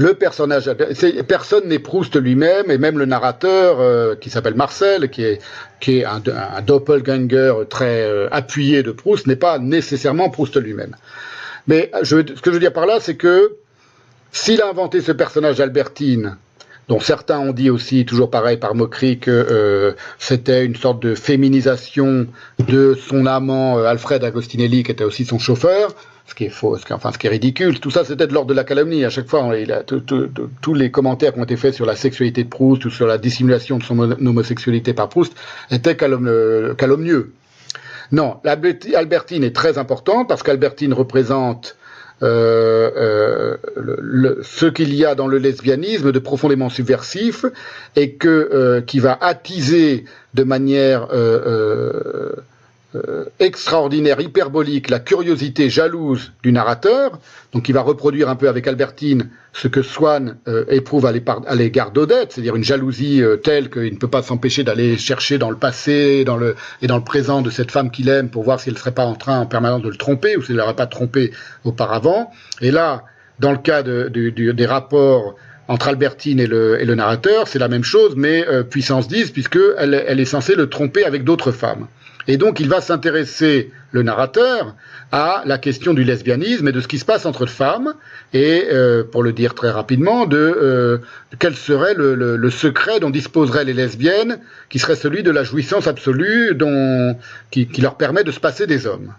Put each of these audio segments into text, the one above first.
le personnage, personne n'est Proust lui-même, et même le narrateur, euh, qui s'appelle Marcel, qui est, qui est un, doppelganger très euh, appuyé de Proust, n'est pas nécessairement Proust lui-même. Mais ce que je veux dire par là, c'est que s'il a inventé ce personnage Albertine, dont certains ont dit aussi, toujours pareil par moquerie, que euh, c'était une sorte de féminisation de son amant Alfred Agostinelli, qui était aussi son chauffeur, ce qui est faux, ce qui, enfin ce qui est ridicule. Tout ça, c'était de l'ordre de la calomnie. À chaque fois, tous les commentaires qui ont été faits sur la sexualité de Proust ou sur la dissimulation de son homosexualité par Proust étaient calomnieux. Non, Albertine est très importante parce qu'Albertine représente euh, euh, ce qu'il y a dans le lesbianisme de profondément subversif et que euh, qui va attiser de manière euh, extraordinaire, hyperbolique, la curiosité jalouse du narrateur, donc il va reproduire un peu avec Albertine ce que Swann euh, éprouve à l'égard d'Odette, c'est-à-dire une jalousie euh, telle qu'il ne peut pas s'empêcher d'aller chercher dans le passé dans le, et dans le présent de cette femme qu'il aime pour voir si elle ne serait pas en train en permanence de le tromper ou s'il ne l'aurait pas trompé auparavant. Et là, dans le cas de, des rapports entre Albertine et le, et le narrateur, c'est la même chose, mais puissance 10, puisqu'elle elle est censée le tromper avec d'autres femmes. Et donc il va s'intéresser, le narrateur, à la question du lesbianisme et de ce qui se passe entre femmes, et, euh, pour le dire très rapidement, de euh, quel serait le, secret dont disposeraient les lesbiennes, qui serait celui de la jouissance absolue dont, qui leur permet de se passer des hommes,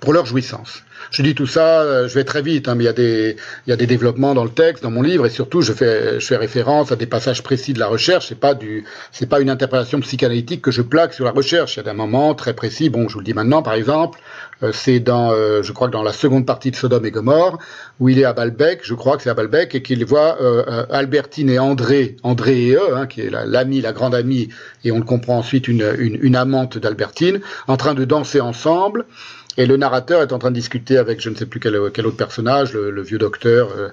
pour leur jouissance. Je dis tout ça, euh, je vais très vite, hein, mais il y, a des, il y a des développements dans le texte, dans mon livre, et surtout je fais, je fais référence à des passages précis de la recherche. C'est pas du, c'est pas une interprétation psychanalytique que je plaque sur la recherche. Il y a des moments très précis. Bon, je vous le dis maintenant, par exemple, euh, c'est dans, euh, je crois que dans la seconde partie de Sodome et Gomorre, où il est à Balbec, je crois que c'est à Balbec, et qu'il voit Albertine et André, André et eux, hein, qui est l'amie, la, grande amie, et on le comprend ensuite une, une amante d'Albertine, en train de danser ensemble. Et le narrateur est en train de discuter avec je ne sais plus quel, quel autre personnage, le, vieux docteur, euh,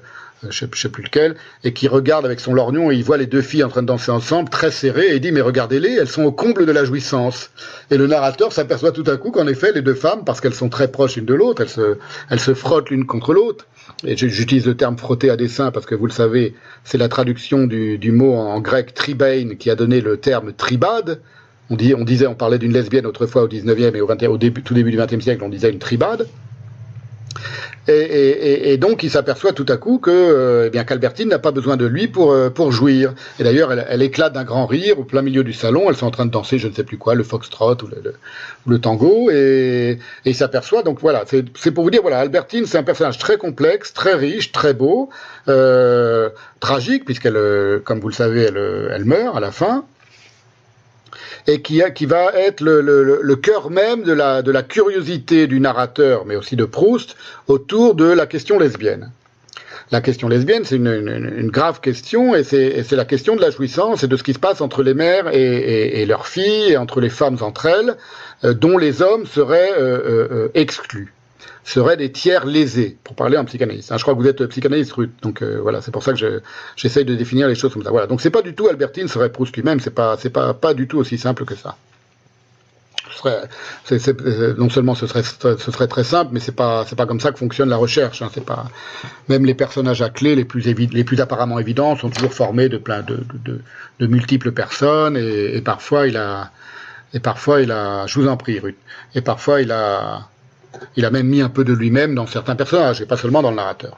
je ne sais, plus lequel, et qui regarde avec son lorgnon et il voit les deux filles en train de danser ensemble, très serrées, et il dit mais regardez-les, elles sont au comble de la jouissance. Et le narrateur s'aperçoit tout à coup qu'en effet les deux femmes, parce qu'elles sont très proches l'une de l'autre, elles se, elles se frottent l'une contre l'autre. Et j'utilise le terme frotter à dessein parce que vous le savez, c'est la traduction du, du mot en grec tribain qui a donné le terme tribade on, disait, on parlait d'une lesbienne autrefois au 19e et au, 20, au début, tout début du 20e siècle, on disait une tribade. Et, donc il s'aperçoit tout à coup que euh, eh bien qu'Albertine n'a pas besoin de lui pour euh, pour jouir. Et d'ailleurs elle, éclate d'un grand rire au plein milieu du salon. Elles sont en train de danser je ne sais plus quoi, le foxtrot ou le, tango. Et, il s'aperçoit donc voilà, c'est pour vous dire voilà, Albertine c'est un personnage très complexe, très riche, très beau, euh, tragique puisqu'elle, comme vous le savez, elle meurt à la fin et qui, va être le, cœur même de la, curiosité du narrateur, mais aussi de Proust, autour de la question lesbienne. La question lesbienne, c'est une, grave question, et c'est la question de la jouissance et de ce qui se passe entre les mères et leurs filles, et entre les femmes entre elles, euh, dont les hommes seraient euh, euh, exclus seraient des tiers lésés, pour parler en psychanalyste. Hein, je crois que vous êtes psychanalyste, Ruth, donc euh, voilà, c'est pour ça que j'essaye de définir les choses comme ça. Voilà, donc c'est pas du tout Albertine serait Proust lui-même, c'est pas, pas, pas du tout aussi simple que ça. Euh, non seulement ce serait, ce serait très simple, mais c'est pas, pas comme ça que fonctionne la recherche. Hein, pas, même les personnages à clé les plus les plus apparemment évidents sont toujours formés de plein de, de, multiples personnes et, parfois il a, et parfois il a, je vous en prie, Ruth, et parfois il a il a même mis un peu de lui-même dans certains personnages, et pas seulement dans le narrateur.